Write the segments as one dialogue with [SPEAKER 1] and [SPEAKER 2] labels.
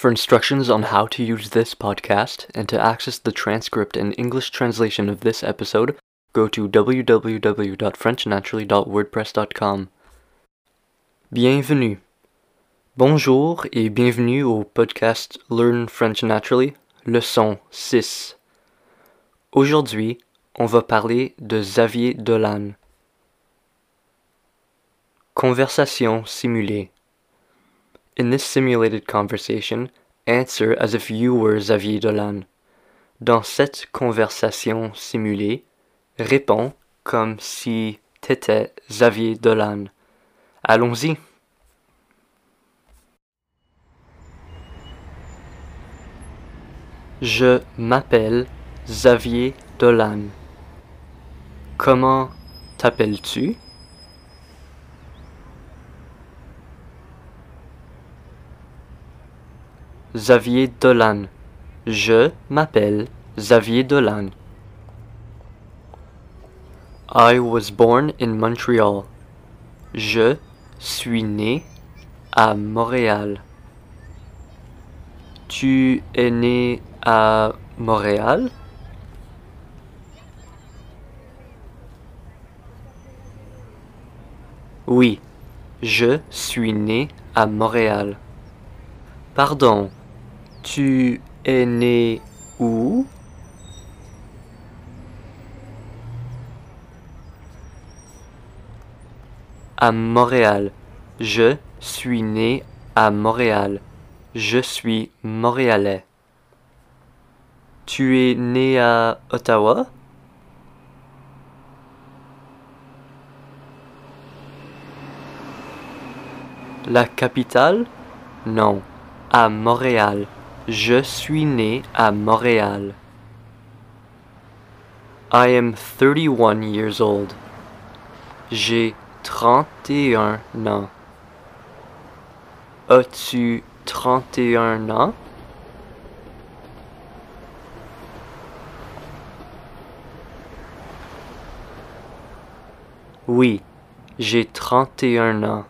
[SPEAKER 1] For instructions on how to use this podcast and to access the transcript and English translation of this episode, go to www.frenchnaturally.wordpress.com. Bienvenue. Bonjour et bienvenue au podcast Learn French Naturally, leçon 6. Aujourd'hui, on va parler de Xavier Dolan. Conversation simulée. In this simulated conversation, answer as if you were Xavier Dolan. Dans cette conversation simulée, réponds comme si t'étais Xavier Dolan. Allons-y. Je m'appelle Xavier Dolan. Comment t'appelles-tu? Xavier Dolan. Je m'appelle Xavier Dolan. I was born in Montreal. Je suis né à Montréal. Tu es né à Montréal? Oui, je suis né à Montréal. Pardon, tu es né où? À Montréal. Je suis né à Montréal. Je suis montréalais. Tu es né à Ottawa? La capitale? Non, à Montréal. Je suis né à Montréal. I am 31 years old. J'ai 31 ans. As-tu 31 ans? Oui, j'ai 31 ans.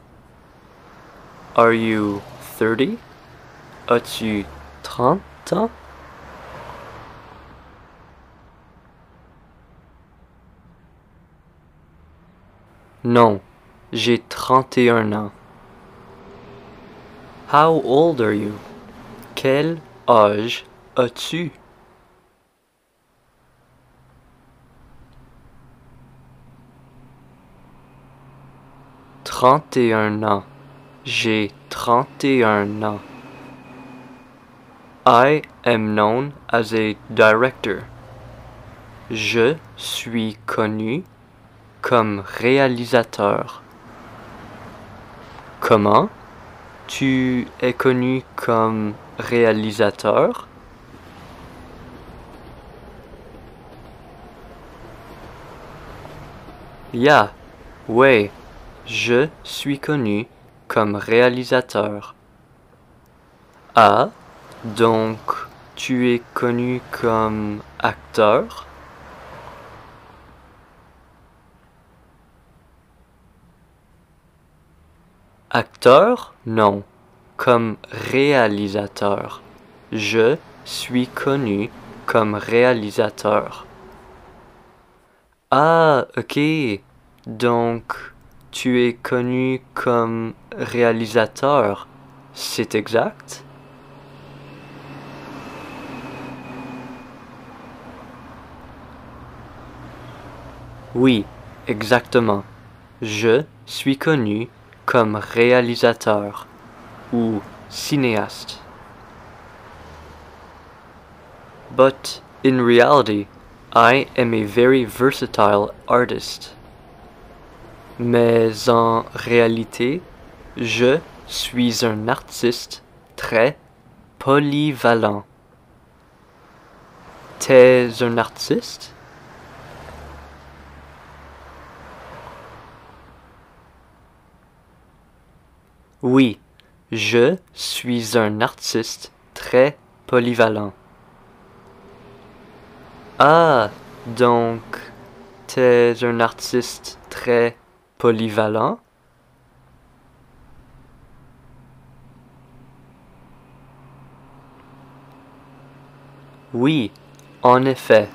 [SPEAKER 1] Are you 30? As-tu 30 ans? Non, j'ai 31 ans. How old are you? Quel âge as-tu? Trente et un ans. J'ai trente et un ans. I am known as a director. Je suis connu comme réalisateur. Comment tu es connu comme réalisateur? Yeah, ouais, je suis connu comme réalisateur. Ah, donc tu es connu comme acteur? Acteur? Non, comme réalisateur. Je suis connu comme réalisateur. Ah, ok. Donc, tu es connu comme réalisateur. C'est exact? Oui, exactement. Je suis connu comme réalisateur ou cinéaste. But in reality, I am a very versatile artist. Mais en réalité, je suis un artiste très polyvalent. T'es un artiste? Oui, je suis un artiste très polyvalent. Ah, donc, t'es un artiste très polyvalent? Oui, en effet,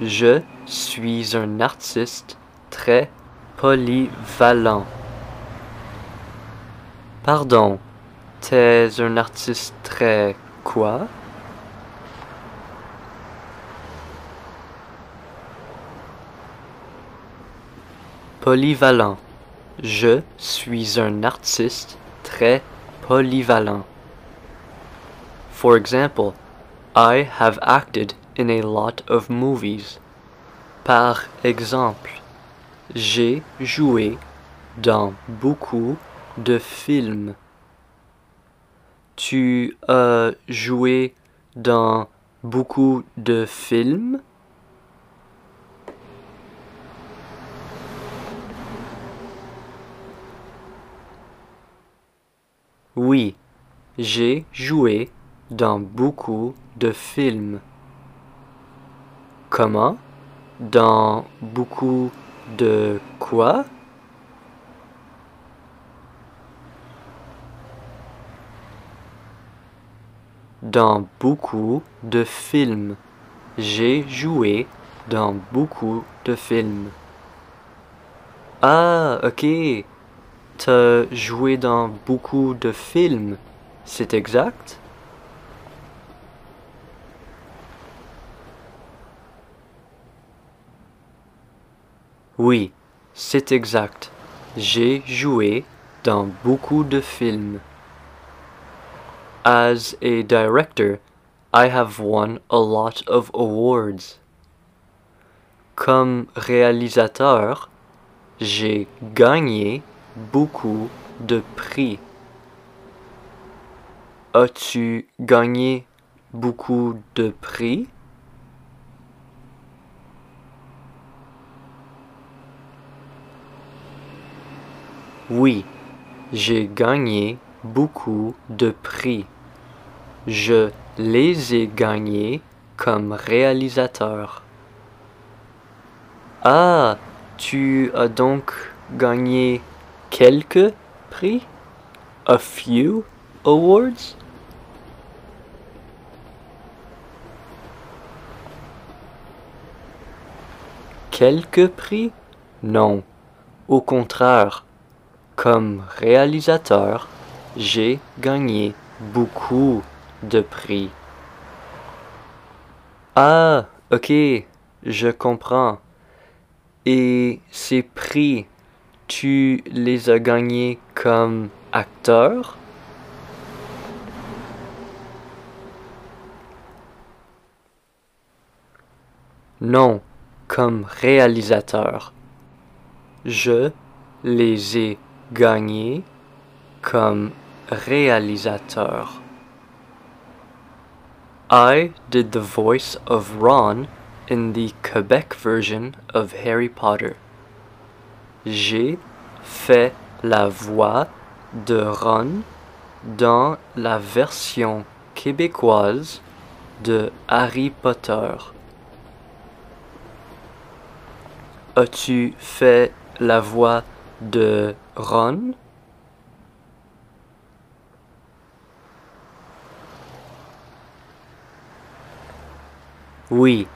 [SPEAKER 1] je suis un artiste très polyvalent. Pardon, t'es un artiste très quoi? Polyvalent. Je suis un artiste très polyvalent. For example, I have acted in a lot of movies. Par exemple, j'ai joué dans beaucoup de films. Tu as joué dans beaucoup de films? Oui, j'ai joué dans beaucoup de films. Comment? Dans beaucoup de quoi? Dans beaucoup de films. J'ai joué dans beaucoup de films. Ah, ok. T'as joué dans beaucoup de films, c'est exact? Oui, c'est exact. J'ai joué dans beaucoup de films. As a director, I have won a lot of awards. Comme réalisateur, j'ai gagné beaucoup de prix. As-tu gagné beaucoup de prix? Oui, j'ai gagné beaucoup de prix. Je les ai gagnés comme réalisateur. Ah, tu as donc gagné quelques prix? A few awards? Quelques prix? Non. Au contraire, comme réalisateur, j'ai gagné beaucoup de prix. Ah, ok, je comprends. Et ces prix tu les as gagnés comme acteur? Non, comme réalisateur. Je les ai gagnés comme réalisateur. I did the voice of Ron in the Quebec version of Harry Potter. J'ai fait la voix de Ron dans la version québécoise de Harry Potter. As-tu fait la voix de Ron? Oui,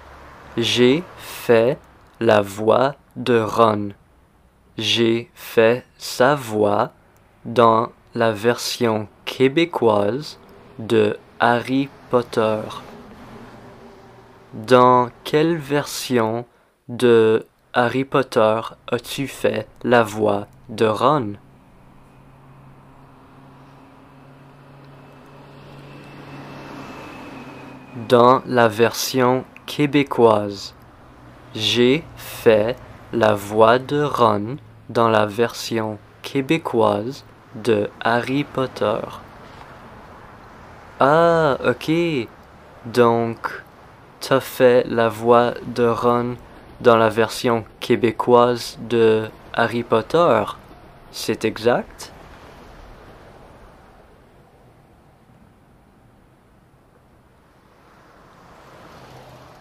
[SPEAKER 1] j'ai fait la voix de Ron j'ai fait sa voix dans la version québécoise de Harry Potter. Dans quelle version de Harry Potter as-tu fait la voix de Ron? Dans la version québécoise, j'ai fait la voix de Ron dans la version québécoise de Harry Potter. Ah, ok. Donc, t'as fait la voix de Ron dans la version québécoise de Harry Potter. C'est exact?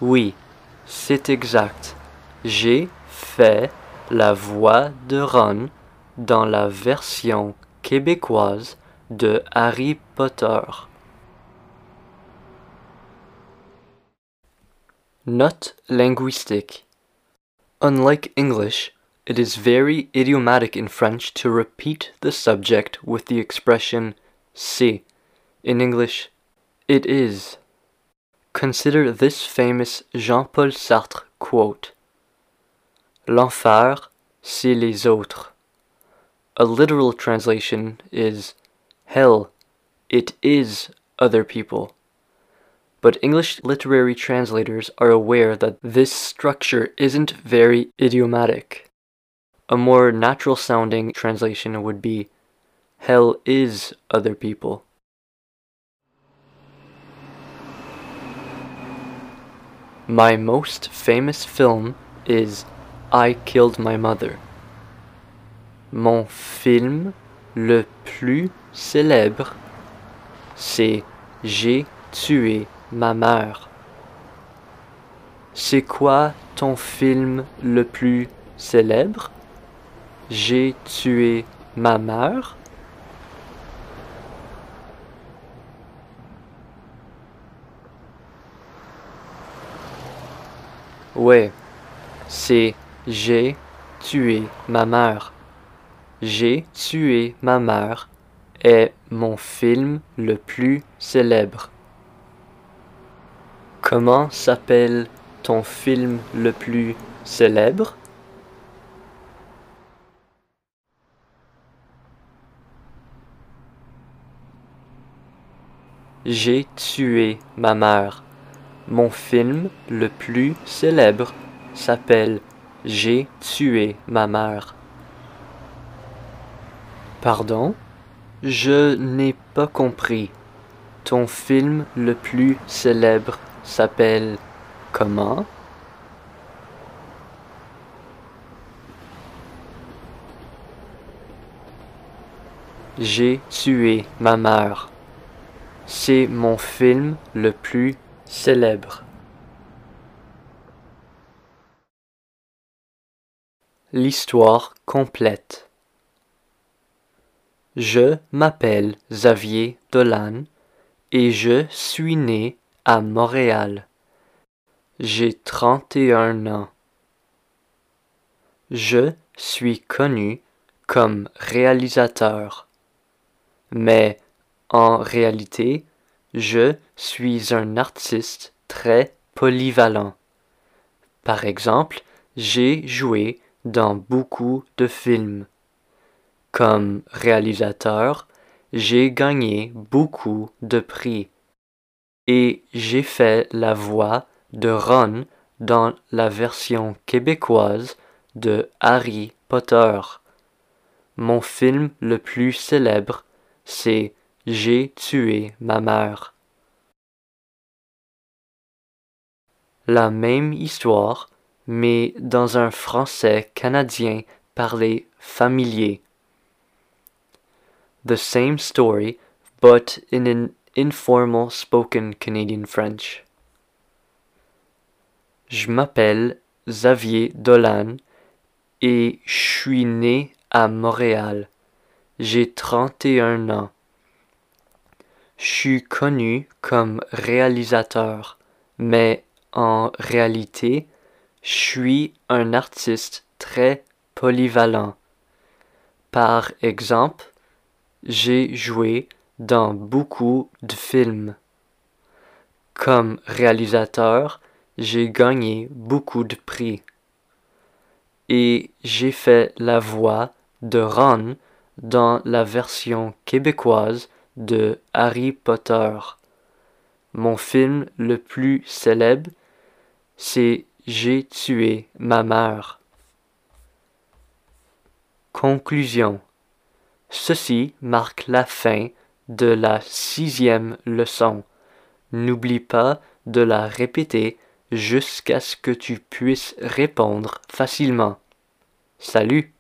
[SPEAKER 1] Oui, c'est exact. J'ai fait la voix de Ron dans la version québécoise de Harry Potter. Note linguistique. Unlike English, it is very idiomatic in French to repeat the subject with the expression c'est. In English, it is. Consider this famous Jean-Paul Sartre quote L'enfer, c'est les autres. A literal translation is Hell, it is other people. But English literary translators are aware that this structure isn't very idiomatic. A more natural sounding translation would be Hell is other people. My most famous film is I Killed My Mother. Mon film le plus célèbre, c'est J'ai tué ma mère. C'est quoi ton film le plus célèbre? J'ai tué ma mère. Ouais, c'est J'ai tué ma mère. J'ai tué ma mère est mon film le plus célèbre. Comment s'appelle ton film le plus célèbre? J'ai tué ma mère. Mon film le plus célèbre s'appelle J'ai tué ma mère. Pardon? Je n'ai pas compris. Ton film le plus célèbre s'appelle comment? J'ai tué ma mère. C'est mon film le plus célèbre. L'histoire complète. Je m'appelle Xavier Dolan et je suis né à Montréal. J'ai 31 ans. Je suis connu comme réalisateur. Mais en réalité, je suis un artiste très polyvalent. Par exemple, j'ai joué dans beaucoup de films. Comme réalisateur, j'ai gagné beaucoup de prix et j'ai fait la voix de Ron dans la version québécoise de Harry Potter. Mon film le plus célèbre, c'est J'ai tué ma mère. La même histoire, mais dans un français canadien parlé familier. The same story, but in an informal spoken Canadian French. Je m'appelle Xavier Dolan et je suis né à Montréal. J'ai 31 ans. Je suis connu comme réalisateur, mais en réalité, je suis un artiste très polyvalent. Par exemple, j'ai joué dans beaucoup de films. Comme réalisateur, j'ai gagné beaucoup de prix. Et j'ai fait la voix de Ron dans la version québécoise de Harry Potter. Mon film le plus célèbre, c'est J'ai tué ma mère. Conclusion. Ceci marque la fin de la sixième leçon. N'oublie pas de la répéter jusqu'à ce que tu puisses répondre facilement. Salut